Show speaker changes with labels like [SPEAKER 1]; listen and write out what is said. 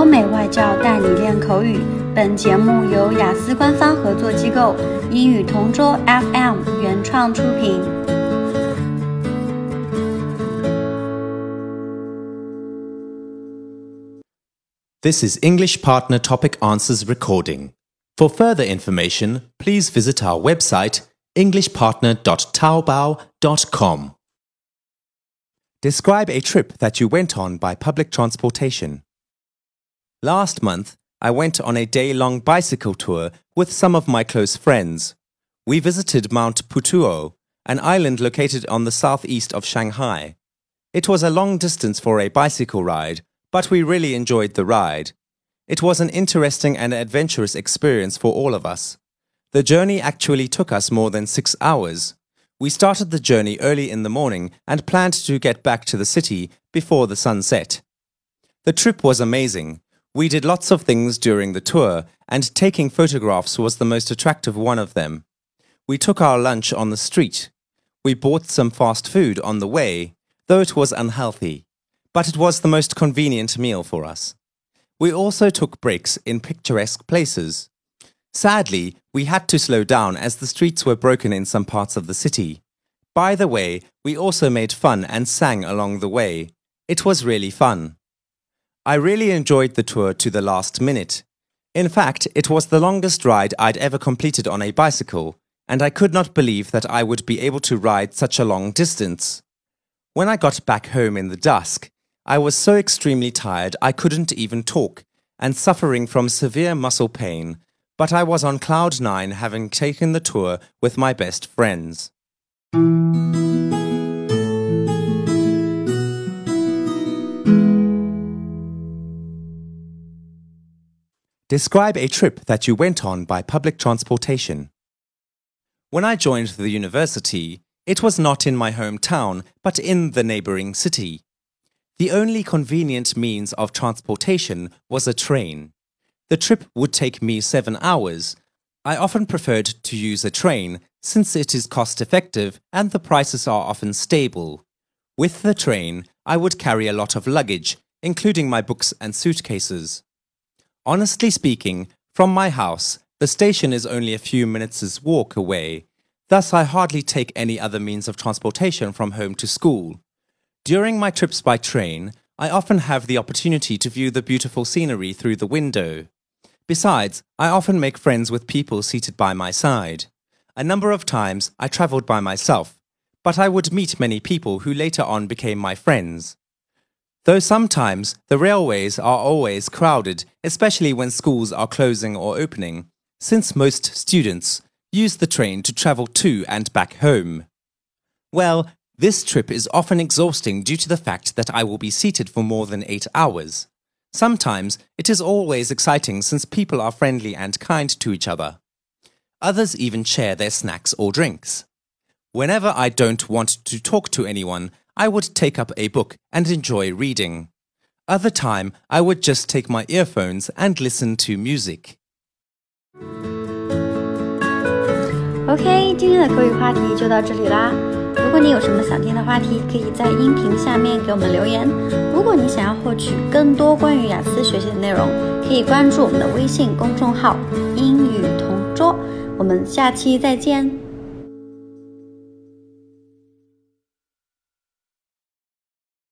[SPEAKER 1] 欧美外教带你练口语。本节目由雅思官方合作机构英语同桌 FM 原创出品。
[SPEAKER 2] This is English Partner Topic Answers recording. For further information, please visit our website englishpartner.taobao.com. Describe a trip that you went on by public transportation. Last month, I went on a day long bicycle tour with some of my close friends. We visited Mount Putuo, an island located on the southeast of Shanghai. It was a long distance for a bicycle ride, but we really enjoyed the ride. It was an interesting and adventurous experience for all of us. The journey actually took us more than six hours. We started the journey early in the morning and planned to get back to the city before the sun set. The trip was amazing. We did lots of things during the tour, and taking photographs was the most attractive one of them. We took our lunch on the street. We bought some fast food on the way, though it was unhealthy, but it was the most convenient meal for us. We also took breaks in picturesque places. Sadly, we had to slow down as the streets were broken in some parts of the city. By the way, we also made fun and sang along the way. It was really fun. I really enjoyed the tour to the last minute. In fact, it was the longest ride I'd ever completed on a bicycle, and I could not believe that I would be able to ride such a long distance. When I got back home in the dusk, I was so extremely tired I couldn't even talk, and suffering from severe muscle pain but I was on cloud nine having taken the tour with my best friends. Describe a trip that you went on by public transportation. When I joined the university, it was not in my hometown, but in the neighboring city. The only convenient means of transportation was a train. The trip would take me seven hours. I often preferred to use a train since it is cost effective and the prices are often stable. With the train, I would carry a lot of luggage, including my books and suitcases. Honestly speaking, from my house, the station is only a few minutes' walk away. Thus, I hardly take any other means of transportation from home to school. During my trips by train, I often have the opportunity to view the beautiful scenery through the window. Besides, I often make friends with people seated by my side. A number of times I travelled by myself, but I would meet many people who later on became my friends. Though sometimes the railways are always crowded, especially when schools are closing or opening, since most students use the train to travel to and back home. Well, this trip is often exhausting due to the fact that I will be seated for more than eight hours. Sometimes it is always exciting since people are friendly and kind to each other. Others even share their snacks or drinks. Whenever I don't want to talk to anyone, I would take up a book and enjoy reading. Other time, I would just take my earphones and listen to music.
[SPEAKER 1] OK，今天的口语话题就到这里啦。如果你有什么想听的话题，可以在音频下面给我们留言。如果你想要获取更多关于雅思学习的内容，可以关注我们的微信公众号“英语同桌”。我们下期再见。